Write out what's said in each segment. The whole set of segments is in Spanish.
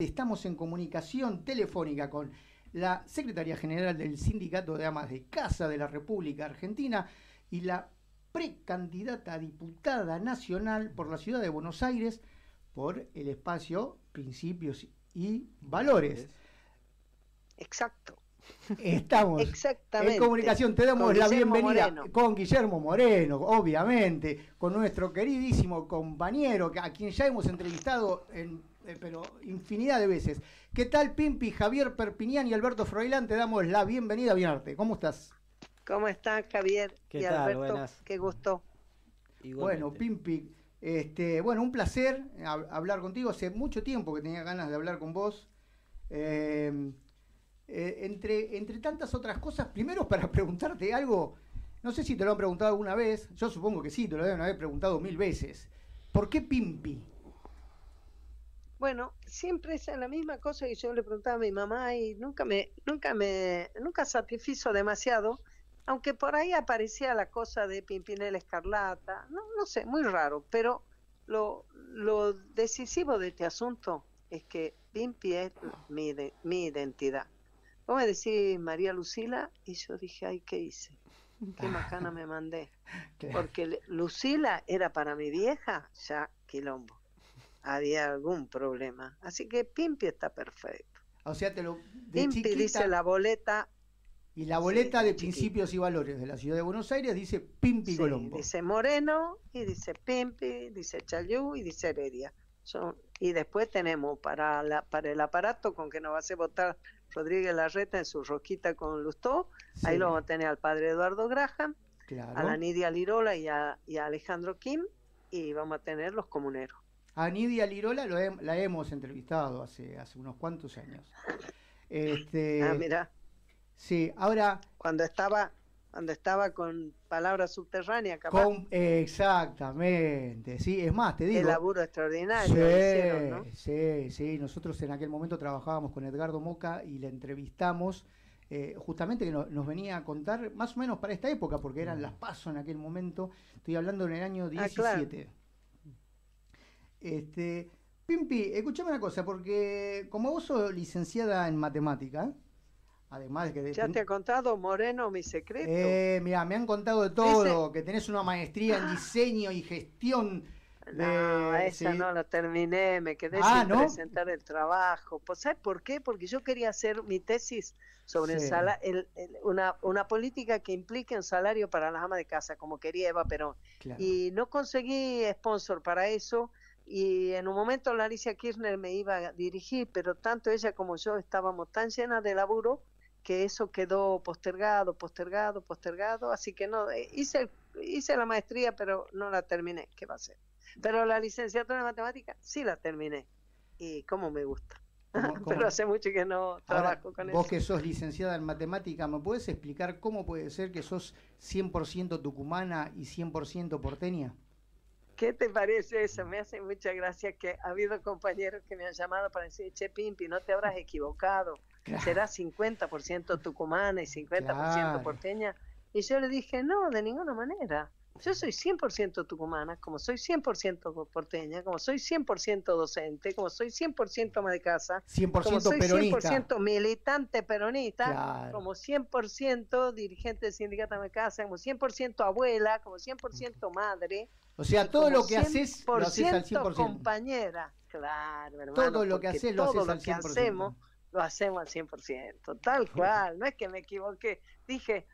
Estamos en comunicación telefónica con la Secretaria General del Sindicato de Amas de Casa de la República Argentina y la precandidata a diputada nacional por la ciudad de Buenos Aires por el espacio Principios y Valores. Exacto. Estamos Exactamente. en comunicación. Te damos Con la Guillermo bienvenida Moreno. con Guillermo Moreno, obviamente, con nuestro queridísimo compañero, a quien ya hemos entrevistado en, eh, pero infinidad de veces. ¿Qué tal, Pimpi, Javier Perpiñán y Alberto Froilán? Te damos la bienvenida, Bienarte. ¿Cómo estás? ¿Cómo están Javier ¿Qué y tal? Alberto? Buenas. Qué gusto. Bueno, Pimpi, este, bueno, un placer hab- hablar contigo. Hace mucho tiempo que tenía ganas de hablar con vos. Eh, eh, entre, entre tantas otras cosas, primero para preguntarte algo, no sé si te lo han preguntado alguna vez, yo supongo que sí, te lo deben haber preguntado mil veces. ¿Por qué Pimpi? Bueno, siempre es la misma cosa que yo le preguntaba a mi mamá y nunca me, nunca me, nunca satisfizo demasiado, aunque por ahí aparecía la cosa de Pimpinela Escarlata, no, no sé, muy raro, pero lo, lo decisivo de este asunto es que Pimpi es mi, de- mi identidad. Vos me decís María Lucila y yo dije, ay, ¿qué hice? Qué macana me mandé. Porque Lucila era para mi vieja, ya quilombo. Había algún problema. Así que Pimpi está perfecto. O sea, te lo de Pimpi chiquita, dice la boleta. y la boleta Sí, de chiquita. principios y valores de la ciudad de Buenos Aires dice Pimpi sí, Colombo. dice Moreno, y dice Pimpi, dice Chayú y dice Heredia. Son, y después tenemos para, la, para el aparato con que nos va a hacer votar Rodríguez Larreta en su rosquita con Lustó. Ahí lo vamos a tener al padre Eduardo Graham, claro. a la Nidia Lirola y a, y a Alejandro Kim. Y vamos a tener los comuneros. A Nidia Lirola lo hem- la hemos entrevistado hace, hace unos cuantos años. Este, ah, mira. Sí, ahora, cuando estaba cuando estaba con palabra subterránea capaz con, exactamente, sí, es más, te digo. laburo extraordinario Sí, hicieron, ¿no? sí, sí, nosotros en aquel momento trabajábamos con Edgardo Moca y le entrevistamos eh, justamente que no- nos venía a contar más o menos para esta época, porque eran las pasos en aquel momento, estoy hablando en el año Ah, claro. 17. Este, Pimpi, escuchame una cosa, porque como vos sos licenciada en matemática, además de que... de- ya te ha contado Moreno mi secreto eh, mira, me han contado de todo, que tenés una maestría en diseño y gestión. De, no esa sí. no la terminé me quedé Ah, sin ¿no? presentar el trabajo pues ¿sabes por qué? porque yo quería hacer mi tesis sobre el Sí. sala- el- el- una, una política que implique un salario para las amas de casa como quería Eva Perón Claro. y no conseguí sponsor para eso y en un momento la Alicia Kirchner me iba a dirigir, pero tanto ella como yo estábamos tan llenas de laburo que eso quedó postergado, postergado, postergado, así que no, eh, hice, hice la maestría pero no la terminé, ¿qué va a ser? Pero la licenciatura en matemática sí la terminé y cómo me gusta. ¿Cómo- cómo? pero hace mucho que no Ahora, trabajo con vos eso. que sos licenciada en matemática, ¿me puedes explicar cómo puede ser que sos 100% tucumana y 100% porteña? ¿Qué te parece eso? Me hace mucha gracia que ha habido compañeros que me han llamado para decir, che, Pimpi, no te habrás equivocado. Claro. Será 50% tucumana y 50% Claro. porteña. Y yo le dije, no, de ninguna manera. Yo soy 100% tucumana, como soy 100% porteña, como soy 100% docente, como soy 100% ama de casa, 100% como soy peronista. 100% militante peronista, Claro. como 100% dirigente del sindicato ama de casa, como 100% abuela, como 100% madre. O sea, todo lo que haces lo haces al 100% 100%. compañera. Claro, hermano. Todo lo que haces lo todo haces lo al que 100%. hacemos lo hacemos al 100%, tal cual, no es que me equivoqué. Dije,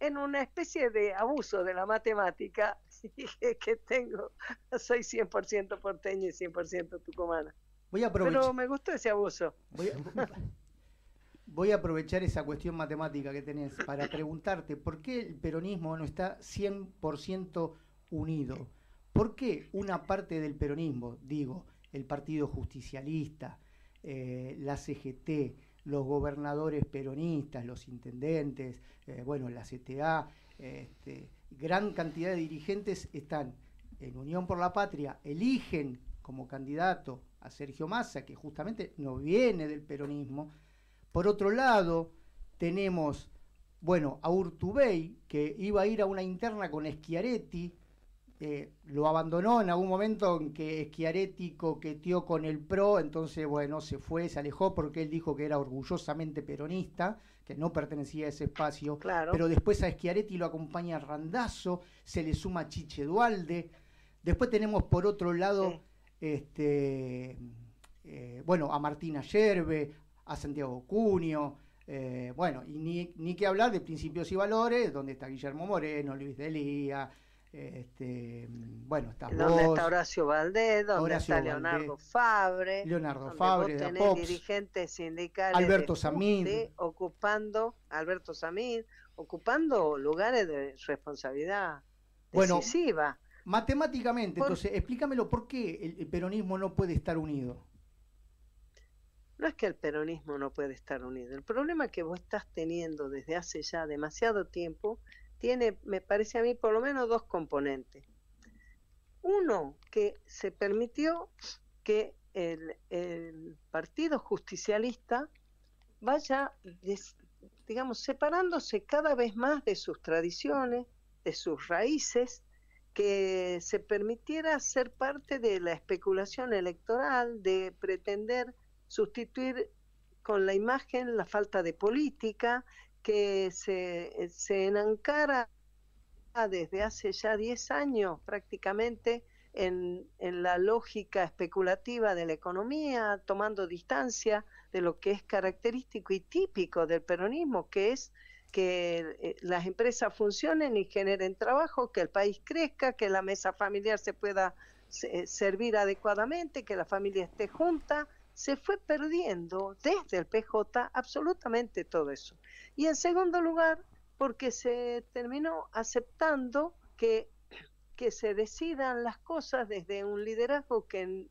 en una especie de abuso de la matemática, dije que tengo, soy 100% porteña y 100% tucumana. Voy a aprovechar. Pero me gustó ese abuso. Voy a, voy a aprovechar esa cuestión matemática que tenés para preguntarte por qué el peronismo no está 100% unido. ¿Por qué una parte del peronismo, digo, el Partido Justicialista, eh, la CGT, los gobernadores peronistas, los intendentes, eh, bueno, la CTA, este, gran cantidad de dirigentes están en Unión por la Patria, eligen como candidato a Sergio Massa, que justamente no viene del peronismo. Por otro lado, tenemos, bueno, a Urtubey, que iba a ir a una interna con Schiaretti, eh, lo abandonó en algún momento en que Schiaretti coqueteó con el PRO, entonces, bueno, se fue, se alejó porque él dijo que era orgullosamente peronista, que no pertenecía a ese espacio. Claro. Pero después a Schiaretti lo acompaña Randazo, se le suma Chiche Dualde. Después tenemos por otro lado, Sí. este, eh, bueno, a Martina Yerbe, a Santiago Cunio. eh, bueno, y ni, ni que hablar de principios y valores, donde está Guillermo Moreno, Luis Delía, este, bueno, está donde vos, está Horacio Valdés, donde Horacio está Leonardo Valdés, Fabre, Leonardo donde Fabre, vos de tenés Apox, dirigentes sindicales Alberto Samid. FUTE ocupando, Alberto Samid, ocupando lugares de responsabilidad Bueno, decisiva. Matemáticamente, Por- entonces, explícamelo, ¿por qué el, el peronismo no puede estar unido? No es que el peronismo no puede estar unido. El problema que vos estás teniendo desde hace ya demasiado tiempo tiene, me parece a mí, por lo menos dos componentes. Uno, que se permitió que el, el Partido Justicialista vaya, digamos, separándose cada vez más de sus tradiciones, de sus raíces, que se permitiera ser parte de la especulación electoral, de pretender sustituir con la imagen la falta de política, que se, se enancara desde hace ya 10 años prácticamente en, en la lógica especulativa de la economía, tomando distancia de lo que es característico y típico del peronismo, que es que eh, las empresas funcionen y generen trabajo, que el país crezca, que la mesa familiar se pueda se- servir adecuadamente, que la familia esté junta. Se fue perdiendo desde el PJ absolutamente todo eso. Y en segundo lugar, porque se terminó aceptando que, que se decidan las cosas desde un liderazgo que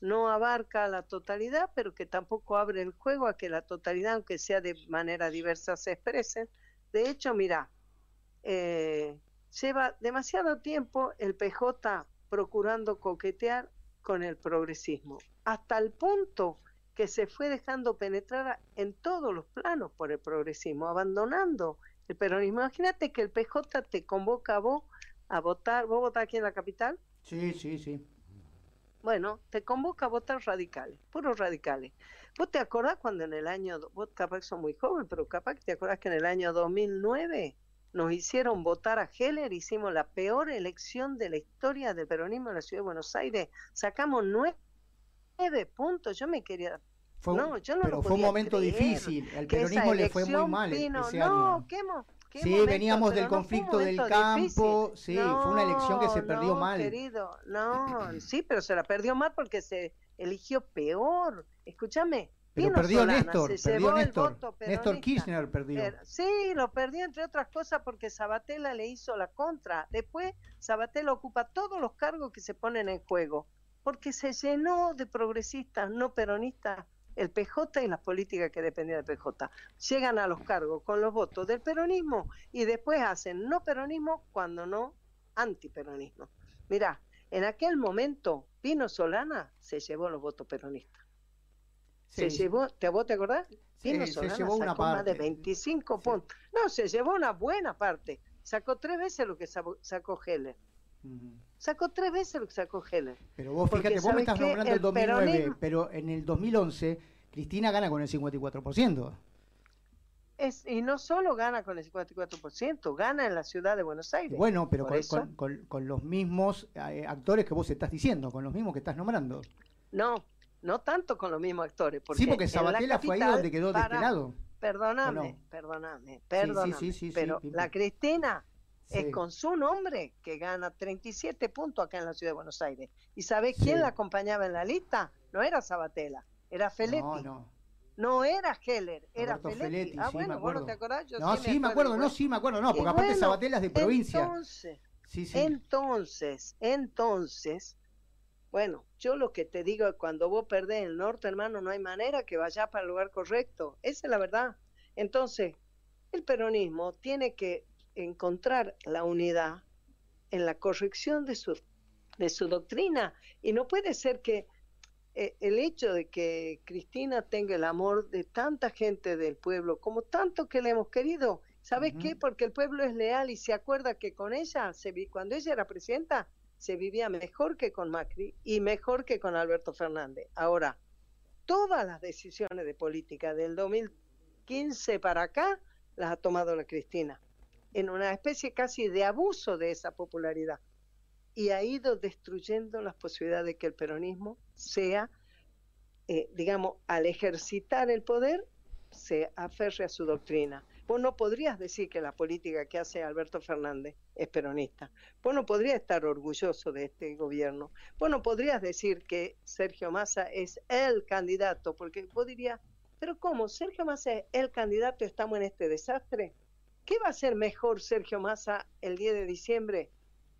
no abarca la totalidad, pero que tampoco abre el juego a que la totalidad, aunque sea de manera diversa, se expresen. De hecho, mira, eh, lleva demasiado tiempo el PJ procurando coquetear con el progresismo, hasta el punto que se fue dejando penetrar en todos los planos por el progresismo, abandonando el peronismo. Imagínate que el PJ te convoca a vos a votar, vos votás aquí en la capital, Sí, sí, sí. bueno, te convoca a votar radicales, puros radicales. ¿Vos te acordás cuando en el año, vos capaz que sos muy joven, pero capaz que te acordás que en el año 2009 nos hicieron votar a Heller, hicimos la peor elección de la historia del peronismo en la ciudad de Buenos Aires, sacamos nueve, nueve puntos, yo me quería... Fue, un- No, yo no pero lo fue un momento creer difícil. Al peronismo le fue muy mal vino- ese no, año. qué mo- qué Sí, momento, veníamos del no conflicto del campo, difícil. sí, fue una elección que se perdió mal. querido, no, sí, pero se la perdió mal porque se eligió peor. Escúchame, Pero perdió Solana Néstor, se perdió llevó el Néstor. voto Néstor. Kirchner perdió. Pero- sí, lo perdió entre otras cosas porque Sabatella le hizo la contra. Después Sabatella ocupa todos los cargos que se ponen en juego porque se llenó de progresistas, no peronistas, el PJ y las políticas que dependían del PJ. Llegan a los cargos con los votos del peronismo y después hacen no peronismo cuando no antiperonismo. Mirá, en aquel momento Pino Solana se llevó los votos peronistas. Se Sí, llevó, ¿te, ¿vos te acordás? Sí, Pino se llevó una sacó más de parte. 25 Sí. puntos. No, se llevó una buena parte. Sacó tres veces lo que sacó, Heller. Sacó tres veces lo que sacó Heller. Pero vos Porque, fíjate, vos me ¿sabes estás nombrando el El 2009, peronismo- pero en el 2011 Cristina gana con el 54%. Es, y no solo gana con el 54%, gana en la ciudad de Buenos Aires. Bueno, pero con- con- con los mismos eh, actores que vos estás diciendo, con los mismos que estás nombrando. No, no tanto con los mismos actores. Porque sí, porque Sabatella fue ahí donde quedó de este para- lado. Perdóname, perdóname, perdóname. sí, sí, sí, pero la Cristina es con su nombre que gana 37 puntos acá en la ciudad de Buenos Aires. ¿Y sabés quién la acompañaba en la lista? No era Sabatella, era Feletti. No, No, no. era Heller, era Feletti. Feletti, ah, bueno, me vos no te acordás, yo No, sí, me acuerdo, no, sí, me acuerdo, no, Y porque aparte bueno, Sabatella es de provincia. Entonces, entonces, entonces, bueno, yo lo que te digo es cuando vos perdés el norte, hermano, no hay manera que vayas para el lugar correcto. Esa es la verdad. Entonces, el peronismo tiene que encontrar la unidad en la corrección de su, de su doctrina. Y no puede ser que eh, el hecho de que Cristina tenga el amor de tanta gente del pueblo, como tanto que le hemos querido, ¿sabes qué? Porque el pueblo es leal y se acuerda que con ella, se vi, cuando ella era presidenta, se vivía mejor que con Macri y mejor que con Alberto Fernández. Ahora, todas las decisiones de política del 2015 para acá las ha tomado la Cristina, en una especie casi de abuso de esa popularidad. Y ha ido destruyendo las posibilidades de que el peronismo sea, eh, digamos, al ejercitar el poder, se aferre a su doctrina. Vos no podrías decir que la política que hace Alberto Fernández es peronista. Vos no podrías estar orgulloso de este gobierno. Vos no podrías decir que Sergio Massa es el candidato, porque vos dirías, pero ¿cómo? ¿Sergio Massa es el candidato? ¿Estamos en este desastre? ¿Qué va a ser mejor Sergio Massa el 10 de diciembre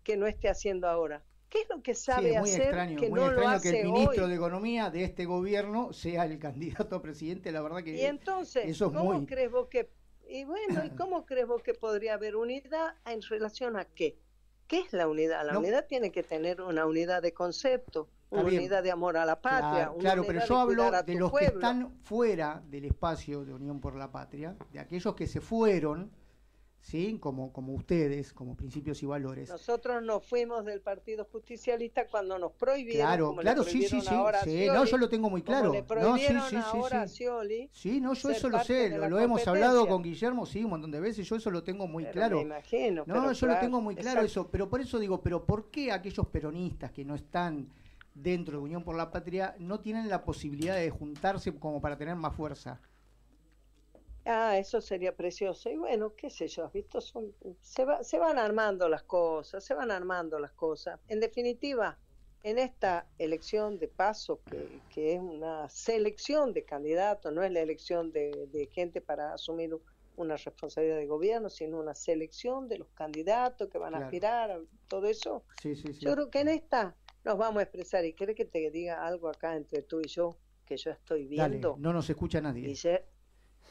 que no esté haciendo ahora? ¿Qué es lo que sabe muy hacer extraño, que muy no lo extraño hace que el ministro hoy? de Economía de este gobierno sea el candidato a presidente, la verdad que Y entonces, eso es ¿cómo muy... crees vos que y bueno, ¿y cómo crees vos que podría haber unidad en relación a qué? ¿Qué es la unidad? La No. unidad tiene que tener una unidad de concepto, una unidad de amor a la patria, Claro, una claro, unidad pero de yo hablo de los que están fuera del espacio de Unión por la Patria, de aquellos que se fueron, ¿sí? Como, como ustedes, como principios y valores. Nosotros nos fuimos del Partido Justicialista cuando nos prohibieron, Claro, como claro, le sí, sí, prohibieron sí, a sí, Scioli, no, yo lo tengo muy claro. le No, sí, prohibieron sí, sí, a sí. Sí, no, yo eso lo sé, lo, lo hemos hablado con Guillermo, sí, un montón de veces, yo eso lo tengo muy pero claro. me imagino. No, pero yo lo claro, tengo muy claro exacto. eso, pero por eso digo, pero ¿por qué aquellos peronistas que no están dentro de Unión por la Patria no tienen la posibilidad de juntarse como para tener más fuerza? Ah, eso sería precioso. Y bueno, qué sé yo, ¿has visto? Son, se, va- se van armando las cosas, se van armando las cosas. En definitiva, en esta elección de paso, que, que es una selección de candidatos, no es la elección de, de gente para asumir una responsabilidad de gobierno, sino una selección de los candidatos que van a aspirar a todo eso. Sí, sí, sí. Yo creo que en esta nos vamos a expresar. ¿Y querés que te diga algo acá entre tú y yo? Que yo estoy Dale, viendo. no nos escucha nadie. Guille-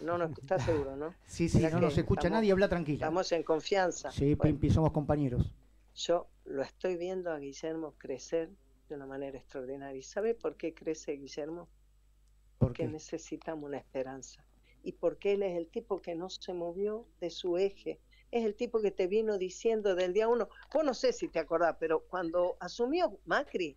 no, no, estás seguro, ¿no? Sí, sí, Mirá no nos escucha estamos- nadie, habla tranquila. Estamos en confianza. Sí, Bueno, Pimpi, somos compañeros. yo lo estoy viendo a Guillermo crecer de una manera extraordinaria. ¿Y sabe por qué crece Guillermo? ¿Por Porque qué? necesitamos una esperanza. Y porque él es el tipo que no se movió de su eje. Es el tipo que te vino diciendo del día uno. Vos no sé si te acordás, pero cuando asumió Macri,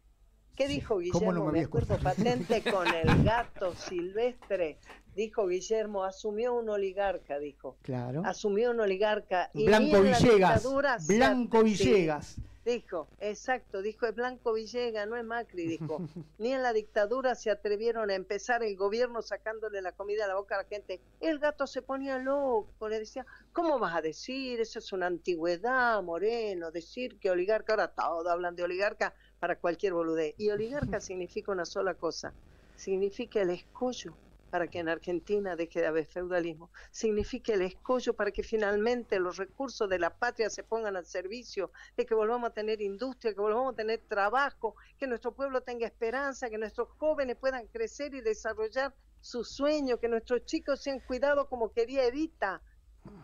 ¿qué dijo ¿cómo Guillermo? no me acuerdo patente con el gato silvestre. Dijo Guillermo, asumió un oligarca, dijo. Claro. asumió un oligarca y Blanco Villegas. Blanco Villegas. dijo, exacto, dijo es Blanco Villegas, no es Macri, dijo. Ni en la dictadura se atrevieron a empezar el gobierno sacándole la comida a la boca a la gente. El gato se ponía loco, le decía, ¿cómo vas a decir? Eso es una antigüedad, Moreno, decir que oligarca, ahora todos hablan de oligarca para cualquier boludez. Y oligarca significa una sola cosa, significa el escollo para que en Argentina deje de haber feudalismo, significa el escollo para que finalmente los recursos de la patria se pongan al servicio, de que volvamos a tener industria, que volvamos a tener trabajo, que nuestro pueblo tenga esperanza, que nuestros jóvenes puedan crecer y desarrollar sus sueños, que nuestros chicos sean cuidados como quería Evita.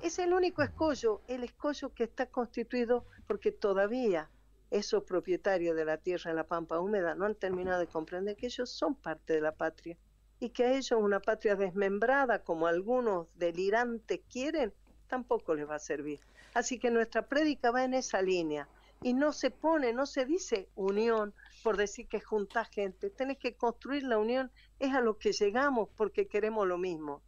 Es el único escollo, el escollo que está constituido porque todavía esos propietarios de la tierra en la pampa húmeda no han terminado de comprender que ellos son parte de la patria y que a ellos una patria desmembrada, como algunos delirantes quieren, tampoco les va a servir. Así que nuestra prédica va en esa línea y no se pone, no se dice unión por decir que juntás gente, tenés que construir la unión, es a lo que llegamos porque queremos lo mismo,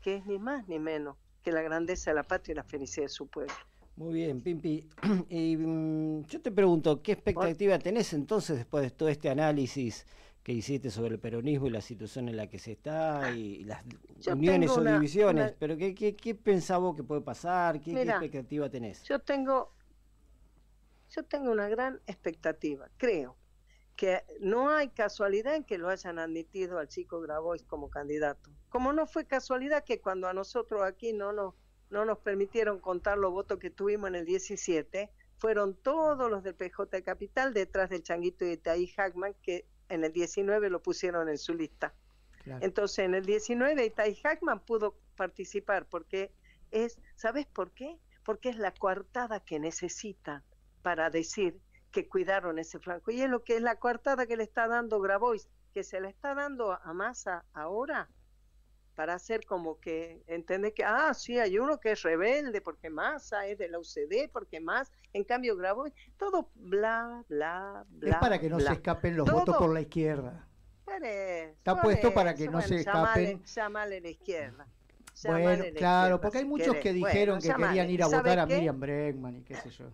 que es ni más ni menos que la grandeza de la patria y la felicidad de su pueblo. Muy bien, Pimpi. Y, mm, yo te pregunto, ¿qué expectativa tenés entonces después de todo este análisis que hiciste sobre el peronismo y la situación en la que se está y las Yo uniones o una- divisiones? una- Pero ¿qué, qué, qué pensás vos que puede pasar? ¿Qué, qué expectativa tenés? Yo tengo, yo tengo una gran expectativa. Creo que no hay casualidad en que lo hayan admitido al chico Grabois como candidato. Como no fue casualidad que cuando a nosotros aquí no nos, no nos permitieron contar los votos que tuvimos en el 17, fueron todos los del PJ Capital detrás del changuito de Itaí Hackman, que en el 19 lo pusieron en su lista. Claro. Entonces, en el 19 Itai Hackman pudo participar porque es, ¿sabes por qué? Porque es la coartada que necesitan para decir que cuidaron ese flanco. Y es lo que es la coartada que le está dando Grabois, que se le está dando a Massa ahora, para hacer como que, entender que, ah, sí, hay uno que es rebelde porque Massa es de la UCD, porque más, en cambio Grabois, todo bla, bla, bla. Es para que no se escapen los votos por la izquierda. Está puesto para que no se escapen. Llamale la izquierda. Bueno, claro, porque hay muchos que dijeron que querían ir a votar a Miriam Bregman y qué sé yo.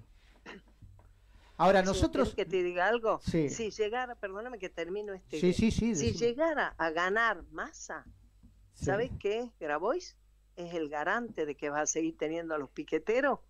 Ahora nosotros... que te diga algo? Si llegara, perdóname que termino este... Sí, sí, sí. Si llegara a ganar masa, ¿sabes qué Grabois? Es el garante de que va a seguir teniendo a los piqueteros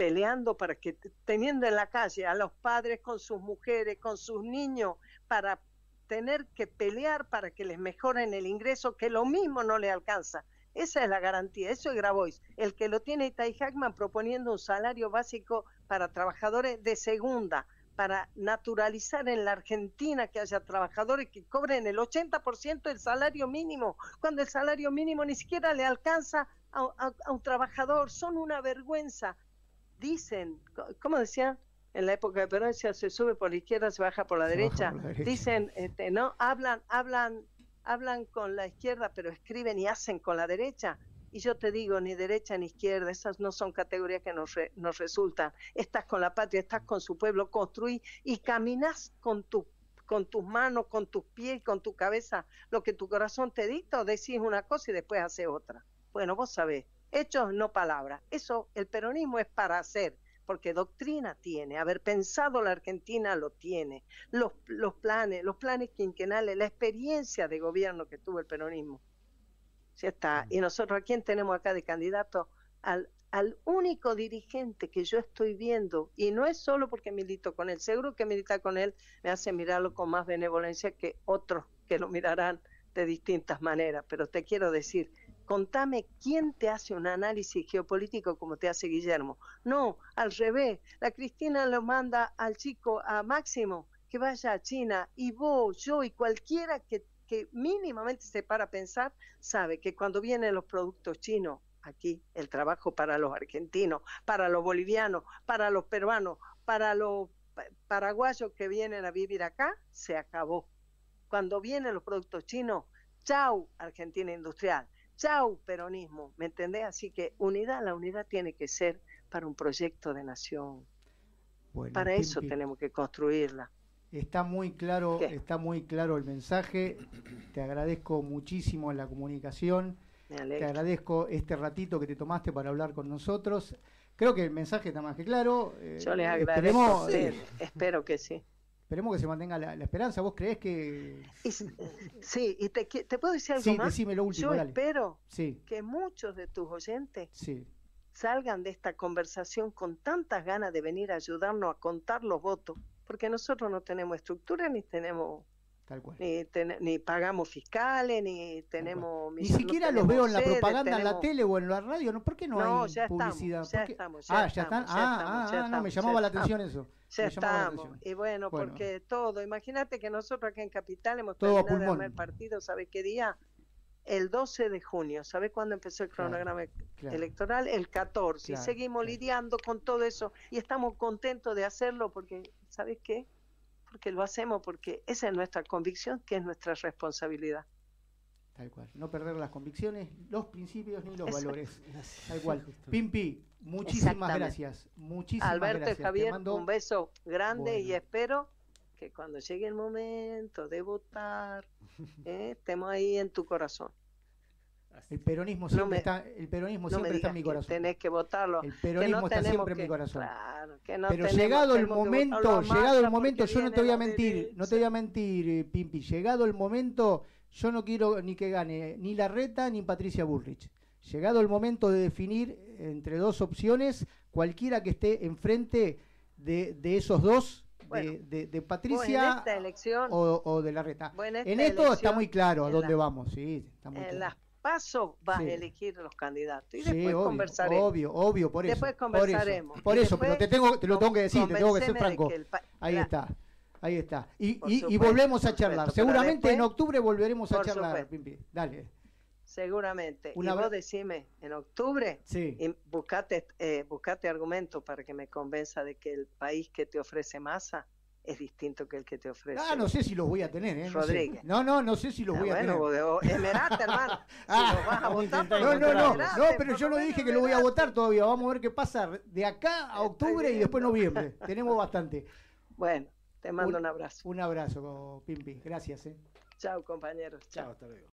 peleando para que, teniendo en la calle a los padres con sus mujeres, con sus niños, para tener que pelear para que les mejoren el ingreso, que lo mismo no le alcanza. Esa es la garantía, eso es Grabois. El que lo tiene Itai Hackman proponiendo un salario básico para trabajadores de segunda, para naturalizar en la Argentina que haya trabajadores que cobren el 80% del salario mínimo, cuando el salario mínimo ni siquiera le alcanza a, un trabajador. Son una vergüenza. Dicen, ¿cómo decía? En la época de Perón se sube por la izquierda, se baja por la, derecha. Dicen, este, no, hablan, hablan, hablan con la izquierda, pero escriben y hacen con la derecha. Y yo te digo, ni derecha ni izquierda, esas no son categorías que nos, nos resultan. Estás con la patria, estás con su pueblo, construí y caminas con tu con tus manos, con tus pies, con tu cabeza, lo que tu corazón te dicta, o decís una cosa y después haces otra. Bueno, vos sabés, hechos no palabras. Eso, el peronismo es para hacer, porque doctrina tiene, haber pensado la Argentina lo tiene, los, los planes, los planes quinquenales, la experiencia de gobierno que tuvo el peronismo está. Y nosotros, ¿a quién tenemos acá de candidato? Al, al único dirigente que yo estoy viendo, y no es solo porque milito con él, seguro que militar con él me hace mirarlo con más benevolencia que otros que lo mirarán de distintas maneras, pero te quiero decir, contame quién te hace un análisis geopolítico como te hace Guillermo. No, al revés, la Cristina lo manda al chico, a Máximo, que vaya a China, y vos, yo y cualquiera que que mínimamente se para a pensar, sabe que cuando vienen los productos chinos, aquí el trabajo para los argentinos, para los bolivianos, para los peruanos, para los paraguayos que vienen a vivir acá, se acabó. Cuando vienen los productos chinos, chau Argentina industrial, chau peronismo, ¿me entendés? Así que unidad, la unidad tiene que ser para un proyecto de nación. para eso tenemos que construirla. Está muy claro, está muy claro el mensaje. Te agradezco muchísimo la comunicación. Te agradezco este ratito que te tomaste para hablar con nosotros. Creo que el mensaje está más que claro. Eh, Yo les agradezco. Eh, espero que sí. Esperemos que se mantenga la, esperanza. ¿Vos crees que.? sí, y te, puedo decir algo más. Decime lo último, Yo espero que muchos de tus oyentes salgan de esta conversación con tantas ganas de venir a ayudarnos a contar los votos porque nosotros no tenemos estructura ni tenemos Ni, pagamos fiscales, ni tenemos... Ni siquiera los veo en la propaganda, en la tele o en la radio, ¿no? ¿Por qué no, hay ya publicidad? Estamos, ya estamos, ah, ya están. ah, ah, no, me llamaba la atención eso. Ya estamos. Y bueno, porque todo, imagínate que nosotros aquí en Capital hemos todo terminado de el partido, ¿sabe qué día? El 12 de junio, ¿sabe cuándo empezó el cronograma electoral? El 14. y seguimos lidiando con todo eso y estamos contentos de hacerlo porque ¿sabes qué? Porque lo hacemos porque esa es nuestra convicción, que es nuestra responsabilidad. Tal cual. No perder las convicciones, los principios ni los valores. Tal cual. Pimpi, muchísimas gracias. Muchísimas Alberto y Javier, un beso grande y espero que cuando llegue el momento de votar, eh, estemos ahí en tu corazón. El peronismo siempre está, el peronismo siempre está en mi corazón. Tenés que votarlo. El peronismo está siempre en mi corazón. Pero llegado el momento, llegado el momento, yo no te voy a mentir, no te voy a mentir, eh, Pimpi, llegado el momento, yo no quiero ni que gane ni la Reta ni Patricia Bullrich. Llegado el momento de definir entre dos opciones, cualquiera que esté enfrente de, de esos dos, de, de, Patricia o, de la Reta. En, esto está muy claro a dónde vamos, sí, está muy claro paso vas a elegir los candidatos y después conversaremos. Obvio, obvio, por eso. Después conversaremos. Por eso, pero te, tengo, te lo tengo que decir, te tengo que ser franco. Ahí está. Ahí está. Y, y, volvemos a charlar. Seguramente en octubre volveremos a charlar. Dale. Seguramente. Una y vos decime, en octubre, sí. y buscate, eh, buscate argumentos para que me convenza de que el país que te ofrece masa es distinto que el que te ofrece. Ah, no sé si los voy a tener, ¿eh? No, sé. Rodríguez. no, no, no sé si los Ah, voy a bueno, tener. o- o Emerate, hermano. Ah, si los vas a vamos a votar, intentar No, no, no, no, pero yo no dije que lo voy a votar todavía. Vamos a ver qué pasa de acá a octubre y después noviembre. Tenemos bastante. Bueno, te mando Un- un abrazo. Un abrazo, Pimpi. Gracias, ¿eh? Chao, compañeros. Chao, hasta luego.